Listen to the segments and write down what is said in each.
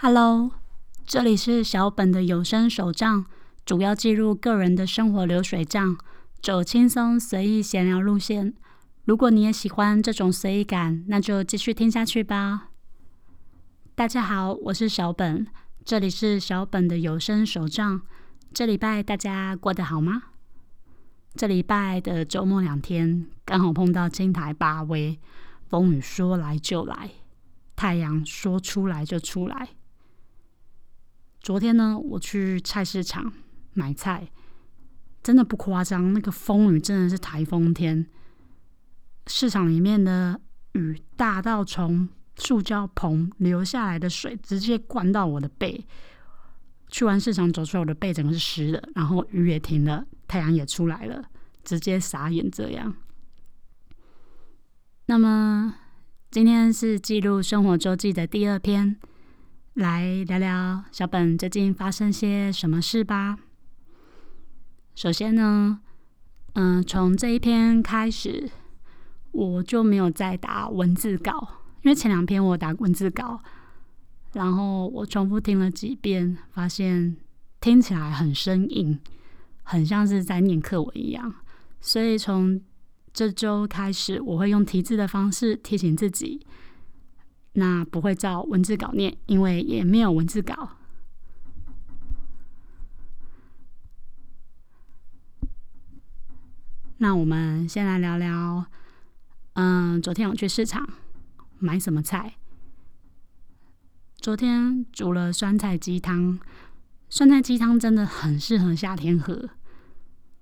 Hello，这里是小本的有声手账，主要记录个人的生活流水账，走轻松随意闲聊路线。如果你也喜欢这种随意感，那就继续听下去吧。大家好，我是小本，这里是小本的有声手账。这礼拜大家过得好吗？这礼拜的周末两天，刚好碰到金台八威，风雨说来就来，太阳说出来就出来。昨天呢，我去菜市场买菜，真的不夸张，那个风雨真的是台风天。市场里面的雨大到从塑胶棚流下来的水直接灌到我的背。去完市场走出来，我的背整个是湿的，然后雨也停了，太阳也出来了，直接傻眼这样。那么今天是记录生活周记的第二篇，来聊聊小本最近发生些什么事吧。首先呢，嗯，从这一篇开始，我就没有再打文字稿，因为前两篇我打文字稿。然后我重复听了几遍，发现听起来很生硬，很像是在念课文一样。所以从这周开始，我会用提字的方式提醒自己，那不会照文字稿念，因为也没有文字稿。那我们先来聊聊，嗯，昨天我去市场买什么菜？昨天煮了酸菜鸡汤，酸菜鸡汤真的很适合夏天喝，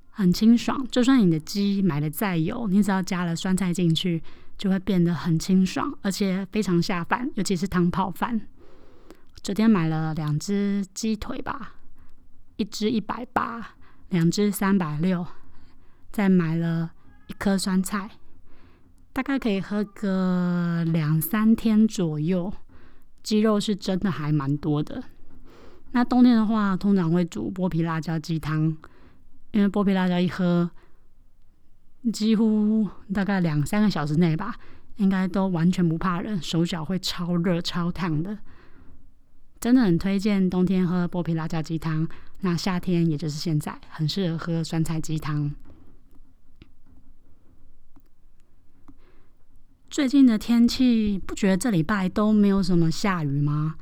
很清爽。就算你的鸡买的再油，你只要加了酸菜进去，就会变得很清爽，而且非常下饭，尤其是汤泡饭。昨天买了两只鸡腿吧，一只一百八，两只三百六，再买了一颗酸菜，大概可以喝个两三天左右。鸡肉是真的还蛮多的。那冬天的话，通常会煮剥皮辣椒鸡汤，因为剥皮辣椒一喝，几乎大概两三个小时内吧，应该都完全不怕冷，手脚会超热超烫的。真的很推荐冬天喝剥皮辣椒鸡汤。那夏天也就是现在，很适合喝酸菜鸡汤。最近的天气，不觉得这礼拜都没有什么下雨吗？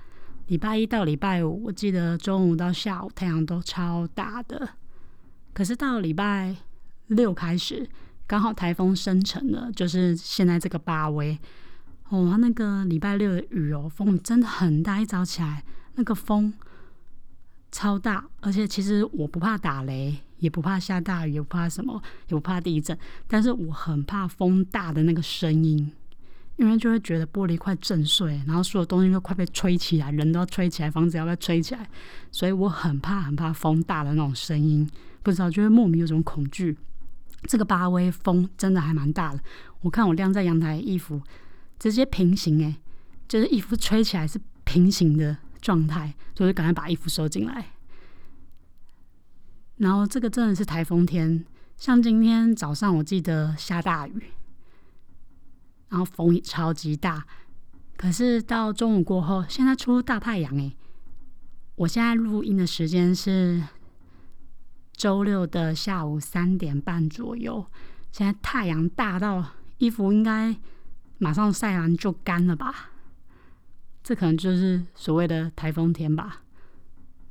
礼拜一到礼拜五，我记得中午到下午太阳都超大的。可是到礼拜六开始，刚好台风生成了，就是现在这个八威哦，那个礼拜六的雨哦，风真的很大，一早起来那个风超大，而且其实我不怕打雷，也不怕下大雨，也不怕什么，也不怕地震，但是我很怕风大的那个声音。因为就会觉得玻璃快震碎，然后所有东西都快被吹起来，人都要吹起来，房子要被吹起来，所以我很怕很怕风大的那种声音，不知道就会莫名有种恐惧。这个八威风真的还蛮大的，我看我晾在阳台衣服直接平行诶，就是衣服吹起来是平行的状态，就是赶快把衣服收进来。然后这个真的是台风天，像今天早上我记得下大雨。然后风超级大，可是到中午过后，现在出大太阳诶。我现在录音的时间是周六的下午三点半左右，现在太阳大到衣服应该马上晒完就干了吧？这可能就是所谓的台风天吧？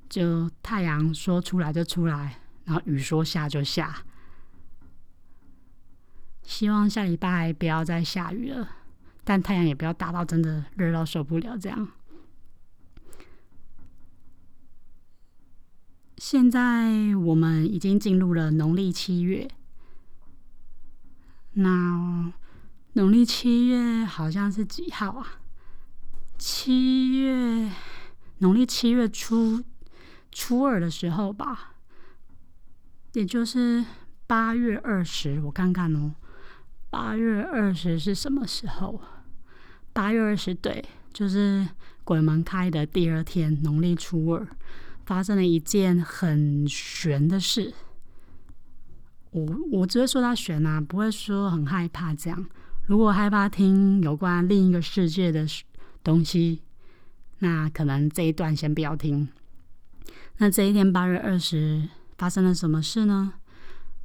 就太阳说出来就出来，然后雨说下就下。希望下礼拜不要再下雨了，但太阳也不要大到真的热到受不了这样。现在我们已经进入了农历七月，那农历七月好像是几号啊？七月，农历七月初初二的时候吧，也就是八月二十，我看看哦。八月二十是什么时候？八月二十对，就是鬼门开的第二天，农历初二，发生了一件很悬的事。我我只会说它悬啊，不会说很害怕这样。如果害怕听有关另一个世界的东西，那可能这一段先不要听。那这一天八月二十发生了什么事呢？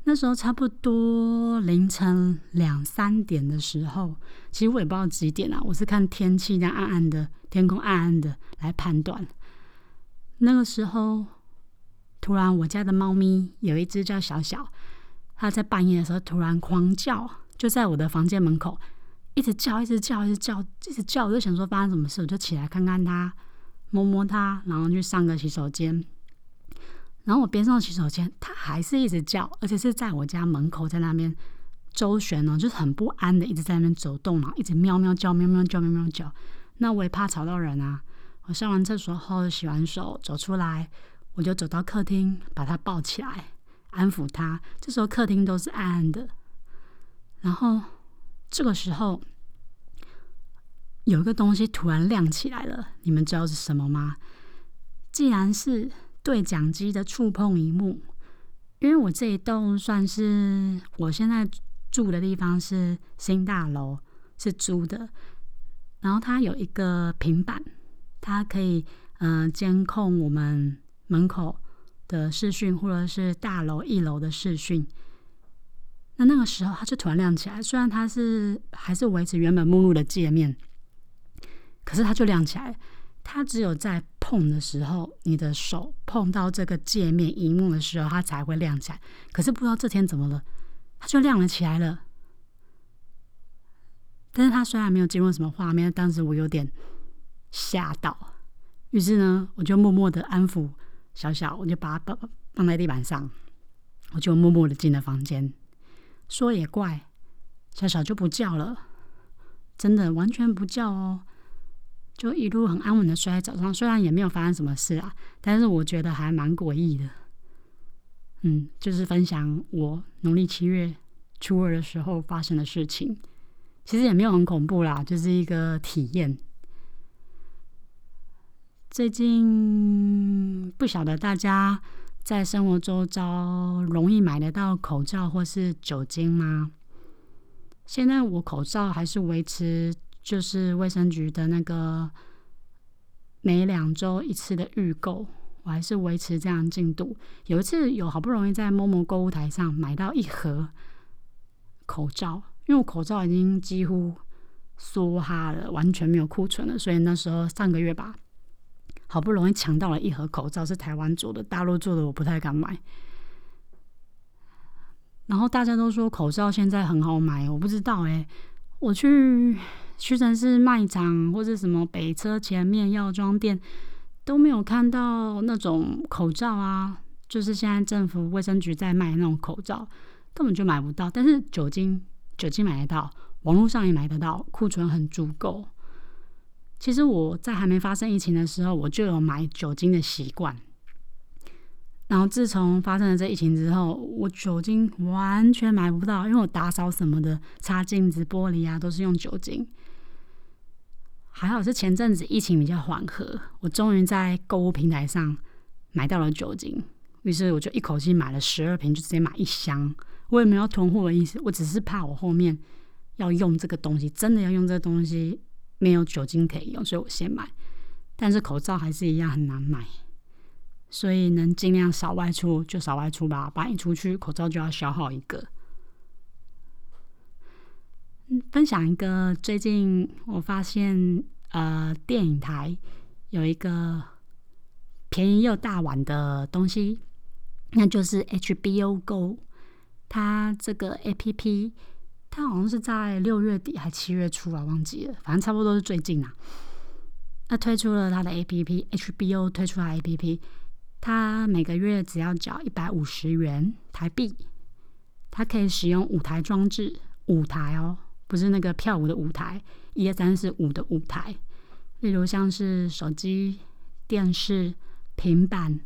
那时候差不多凌晨两三点的时候，其实我也不知道几点啊，我是看天气这样暗暗的，天空暗暗的来判断。那个时候，突然我家的猫咪有一只叫小小，它在半夜的时候突然狂叫，就在我的房间门口一直叫，一直叫，一直叫，一直叫。我就想说发生什么事，我就起来看看它，摸摸它，然后去上个洗手间。然后我边上洗手间，它还是一直叫，而且是在我家门口，在那边周旋哦，就是很不安的，一直在那边走动，然后一直喵喵叫，喵喵叫，喵喵叫。那我也怕吵到人啊。我上完厕所后，洗完手走出来，我就走到客厅，把它抱起来，安抚它。这时候客厅都是暗暗的。然后这个时候，有一个东西突然亮起来了，你们知道是什么吗？既然是。对讲机的触碰荧幕，因为我这一栋算是我现在住的地方是新大楼，是租的。然后它有一个平板，它可以嗯监控我们门口的视讯，或者是大楼一楼的视讯。那那个时候它就突然亮起来，虽然它是还是维持原本目录的界面，可是它就亮起来。它只有在碰的时候，你的手碰到这个界面荧幕的时候，它才会亮起来。可是不知道这天怎么了，它就亮了起来了。但是它虽然没有进入什么画面，当时我有点吓到。于是呢，我就默默的安抚小小，我就把它放放在地板上，我就默默的进了房间。说也怪，小小就不叫了，真的完全不叫哦。就一路很安稳的睡在早上，虽然也没有发生什么事啊，但是我觉得还蛮诡异的。嗯，就是分享我农历七月初二的时候发生的事情，其实也没有很恐怖啦，就是一个体验。最近不晓得大家在生活周遭容易买得到口罩或是酒精吗？现在我口罩还是维持。就是卫生局的那个每两周一次的预购，我还是维持这样进度。有一次有好不容易在某某购物台上买到一盒口罩，因为我口罩已经几乎缩哈了，完全没有库存了，所以那时候上个月吧，好不容易抢到了一盒口罩，是台湾做的，大陆做的我不太敢买。然后大家都说口罩现在很好买，我不知道哎，我去。屈臣氏卖场或者什么北车前面药妆店都没有看到那种口罩啊，就是现在政府卫生局在卖那种口罩，根本就买不到。但是酒精，酒精买得到，网络上也买得到，库存很足够。其实我在还没发生疫情的时候，我就有买酒精的习惯。然后自从发生了这疫情之后，我酒精完全买不到，因为我打扫什么的，擦镜子、玻璃啊，都是用酒精。还好是前阵子疫情比较缓和，我终于在购物平台上买到了酒精，于是我就一口气买了十二瓶，就直接买一箱。我也没有囤货的意思，我只是怕我后面要用这个东西，真的要用这个东西没有酒精可以用，所以我先买。但是口罩还是一样很难买，所以能尽量少外出就少外出吧，不然一出去口罩就要消耗一个。分享一个最近我发现，呃，电影台有一个便宜又大碗的东西，那就是 HBO Go。它这个 APP，他好像是在六月底还七月初啊，忘记了，反正差不多是最近啊。他推出了他的 APP，HBO 推出了 APP，他每个月只要缴一百五十元台币，他可以使用五台装置，五台哦。不是那个跳舞的舞台，一二三四五的舞台。例如像是手机、电视、平板，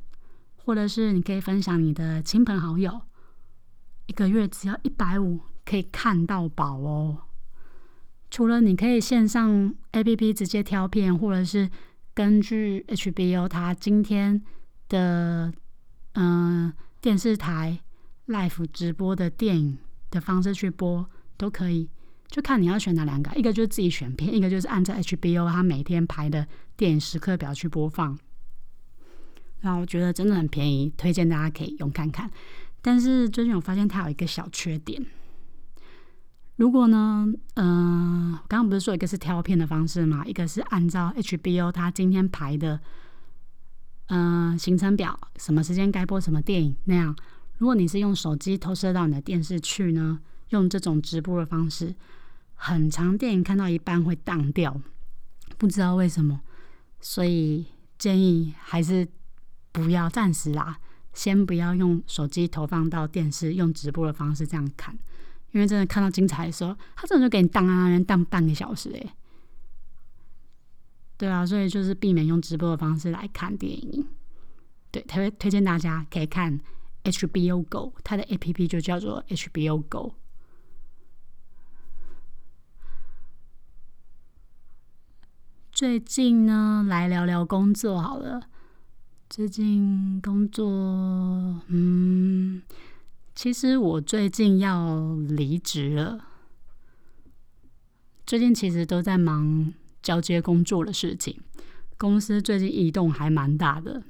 或者是你可以分享你的亲朋好友，一个月只要一百五，可以看到宝哦。除了你可以线上 A P P 直接挑片，或者是根据 H B O 它今天的嗯电视台 Live 直播的电影的方式去播，都可以。就看你要选哪两个，一个就是自己选片，一个就是按照 HBO 它每天排的电影时刻表去播放。然后我觉得真的很便宜，推荐大家可以用看看。但是最近我发现它有一个小缺点。如果呢，嗯，刚刚不是说一个是挑片的方式嘛，一个是按照 HBO 它今天排的，嗯，行程表，什么时间该播什么电影那样。如果你是用手机投射到你的电视去呢，用这种直播的方式。很长电影看到一半会荡掉，不知道为什么，所以建议还是不要暂时啦，先不要用手机投放到电视，用直播的方式这样看，因为真的看到精彩的时候，他真的就给你荡啊，人荡半个小时诶。对啊，所以就是避免用直播的方式来看电影。对，特别推荐大家可以看 HBO Go，它的 APP 就叫做 HBO Go。最近呢，来聊聊工作好了。最近工作，嗯，其实我最近要离职了。最近其实都在忙交接工作的事情，公司最近异动还蛮大的。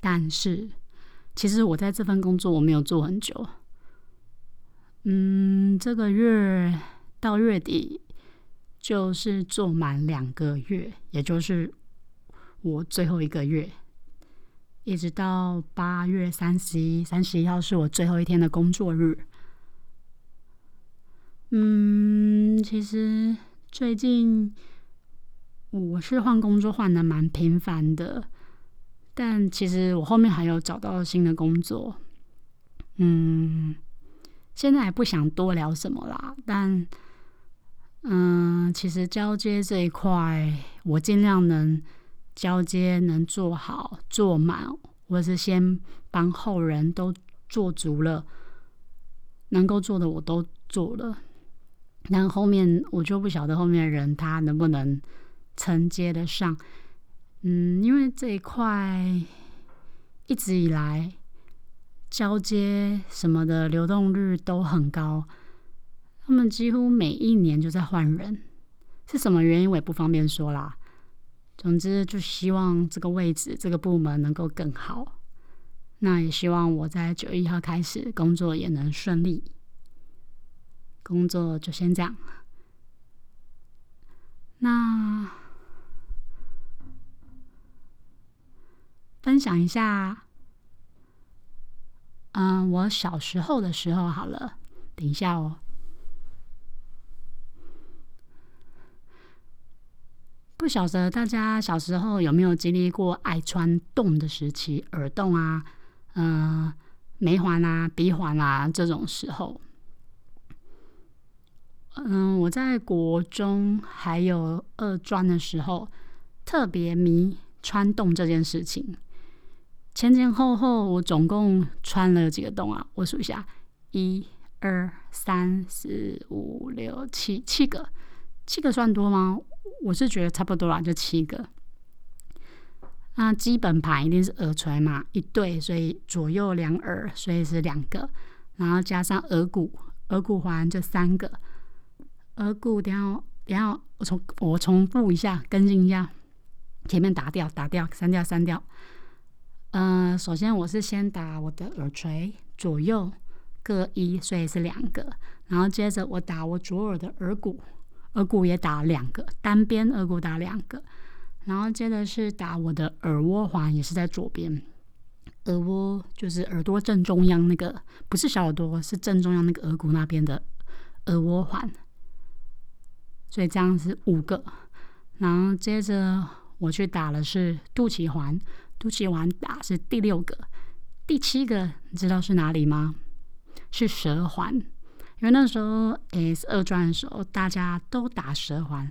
但是，其实我在这份工作我没有做很久。嗯，这个月到月底。就是做满两个月，也就是我最后一个月，一直到八月三十一，三十一号是我最后一天的工作日。嗯，其实最近我是换工作换的蛮频繁的，但其实我后面还有找到新的工作。嗯，现在还不想多聊什么啦，但。嗯，其实交接这一块，我尽量能交接能做好做满，或是先帮后人都做足了，能够做的我都做了。但后面我就不晓得后面的人他能不能承接得上。嗯，因为这一块一直以来交接什么的流动率都很高。他们几乎每一年就在换人，是什么原因我也不方便说啦。总之，就希望这个位置、这个部门能够更好。那也希望我在九月一号开始工作也能顺利。工作就先这样。那分享一下，嗯，我小时候的时候好了，等一下哦。不晓得大家小时候有没有经历过爱穿洞的时期，耳洞啊，嗯，眉环啊，鼻环啊这种时候。嗯，我在国中还有二专的时候，特别迷穿洞这件事情。前前后后，我总共穿了几个洞啊？我数一下：一、二、三、四、五、六、七，七个。七个算多吗？我是觉得差不多啦，就七个。那基本盘一定是耳垂嘛，一对，所以左右两耳，所以是两个。然后加上耳骨，耳骨环就三个。耳骨等下等下，我重我重复一下，更新一下。前面打掉打掉，删掉删掉。嗯，首先我是先打我的耳垂，左右各一，所以是两个。然后接着我打我左耳的耳骨。耳骨也打两个，单边耳骨打两个，然后接着是打我的耳蜗环，也是在左边。耳蜗就是耳朵正中央那个，不是小耳朵，是正中央那个耳骨那边的耳蜗环。所以这样是五个，然后接着我去打的是肚脐环，肚脐环打是第六个，第七个你知道是哪里吗？是舌环。因为那时候诶是二专的时候，大家都打蛇环。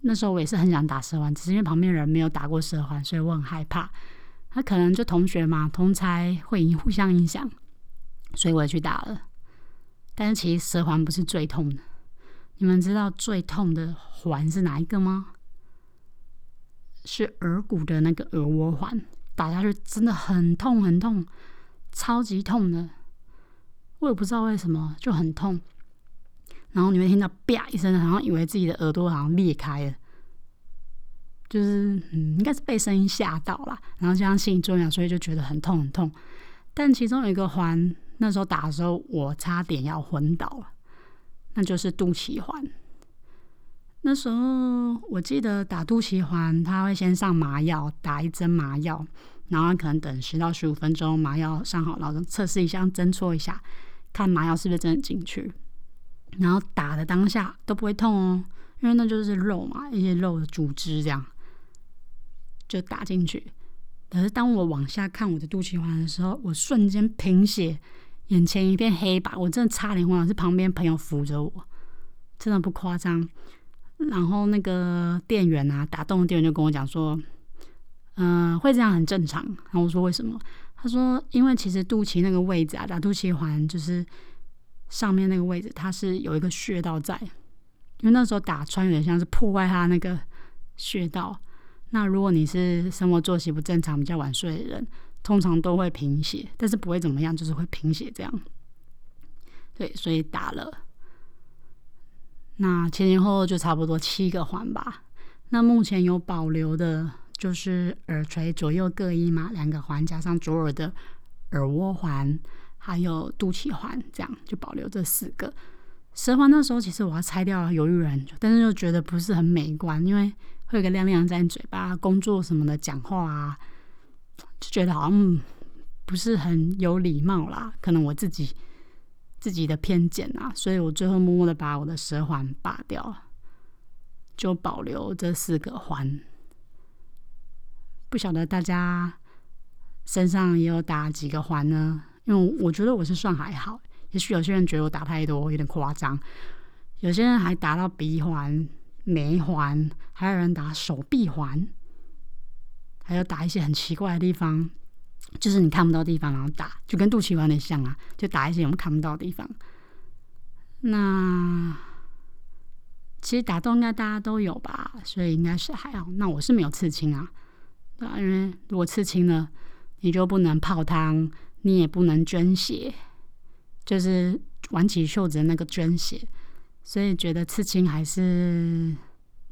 那时候我也是很想打蛇环，只是因为旁边人没有打过蛇环，所以我很害怕。他可能就同学嘛，同才会互相影响，所以我也去打了。但是其实舌环不是最痛的。你们知道最痛的环是哪一个吗？是耳骨的那个耳蜗环，打下去真的很痛很痛，超级痛的。我也不知道为什么就很痛，然后你会听到啪一声，好像以为自己的耳朵好像裂开了，就是嗯，应该是被声音吓到了，然后加上心理作用，所以就觉得很痛很痛。但其中有一个环，那时候打的时候，我差点要昏倒了，那就是肚脐环。那时候我记得打肚脐环，他会先上麻药，打一针麻药，然后可能等十到十五分钟，麻药上好，然后测试一下，针戳一下，看麻药是不是真的进去。然后打的当下都不会痛哦，因为那就是肉嘛，一些肉的组织这样就打进去。可是当我往下看我的肚脐环的时候，我瞬间贫血，眼前一片黑白，我真的差点昏倒，是旁边朋友扶着我，真的不夸张。然后那个店员啊，打洞的店员就跟我讲说，嗯，会这样很正常。然后我说为什么？他说因为其实肚脐那个位置啊，打肚脐环就是上面那个位置，它是有一个穴道在，因为那时候打穿有点像是破坏它那个穴道。那如果你是生活作息不正常、比较晚睡的人，通常都会贫血，但是不会怎么样，就是会贫血这样。对，所以打了。那前前后后就差不多七个环吧。那目前有保留的，就是耳垂左右各一嘛，两个环加上左耳的耳蜗环，还有肚脐环，这样就保留这四个。舌环那时候其实我要拆掉，犹豫了很久，但是又觉得不是很美观，因为会有个亮亮在你嘴巴，工作什么的讲话啊，就觉得好像不是很有礼貌啦。可能我自己。自己的偏见啊，所以我最后默默的把我的舌环拔掉了，就保留这四个环。不晓得大家身上也有打几个环呢？因为我觉得我是算还好，也许有些人觉得我打太多，有点夸张。有些人还打到鼻环、眉环，还有人打手臂环，还有打一些很奇怪的地方。就是你看不到地方，然后打，就跟肚脐环有点像啊，就打一些我们看不到的地方。那其实打洞应该大家都有吧，所以应该是还好。那我是没有刺青啊，啊，因为如果刺青了，你就不能泡汤，你也不能捐血，就是挽起袖子的那个捐血。所以觉得刺青还是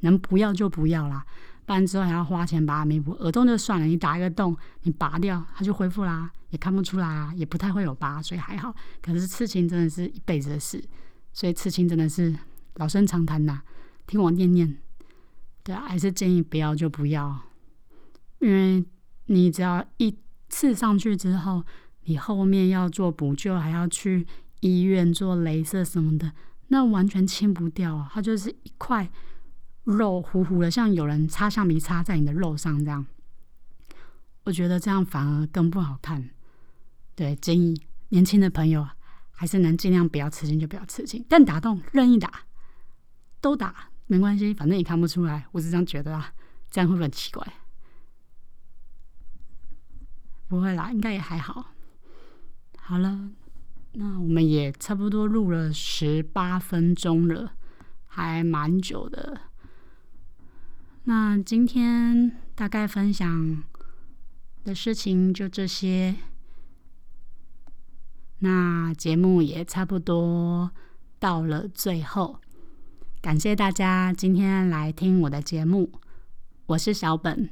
能不要就不要啦。不然之后还要花钱把它弥补，耳洞就算了，你打一个洞，你拔掉它就恢复啦，也看不出来啊，也不太会有疤，所以还好。可是刺青真的是一辈子的事，所以刺青真的是老生常谈呐。听我念念，对啊，还是建议不要就不要，因为你只要一刺上去之后，你后面要做补救，还要去医院做镭射什么的，那完全清不掉啊，它就是一块。肉糊糊的，像有人擦橡皮擦在你的肉上这样，我觉得这样反而更不好看。对，建议年轻的朋友还是能尽量不要刺青就不要刺青，但打洞任意打，都打没关系，反正也看不出来。我是这样觉得啊，这样会不会很奇怪？不会啦，应该也还好。好了，那我们也差不多录了十八分钟了，还蛮久的。那今天大概分享的事情就这些，那节目也差不多到了最后，感谢大家今天来听我的节目，我是小本。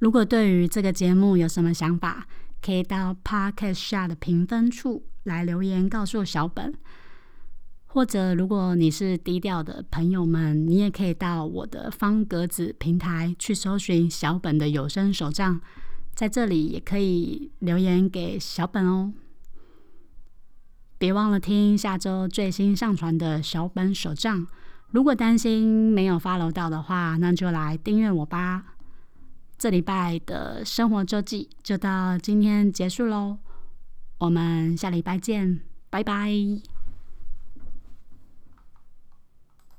如果对于这个节目有什么想法，可以到 Podcast 下的评分处来留言告诉小本。或者，如果你是低调的朋友们，你也可以到我的方格子平台去搜寻小本的有声手账，在这里也可以留言给小本哦。别忘了听下周最新上传的小本手账。如果担心没有 follow 到的话，那就来订阅我吧。这礼拜的生活周记就到今天结束喽，我们下礼拜见，拜拜。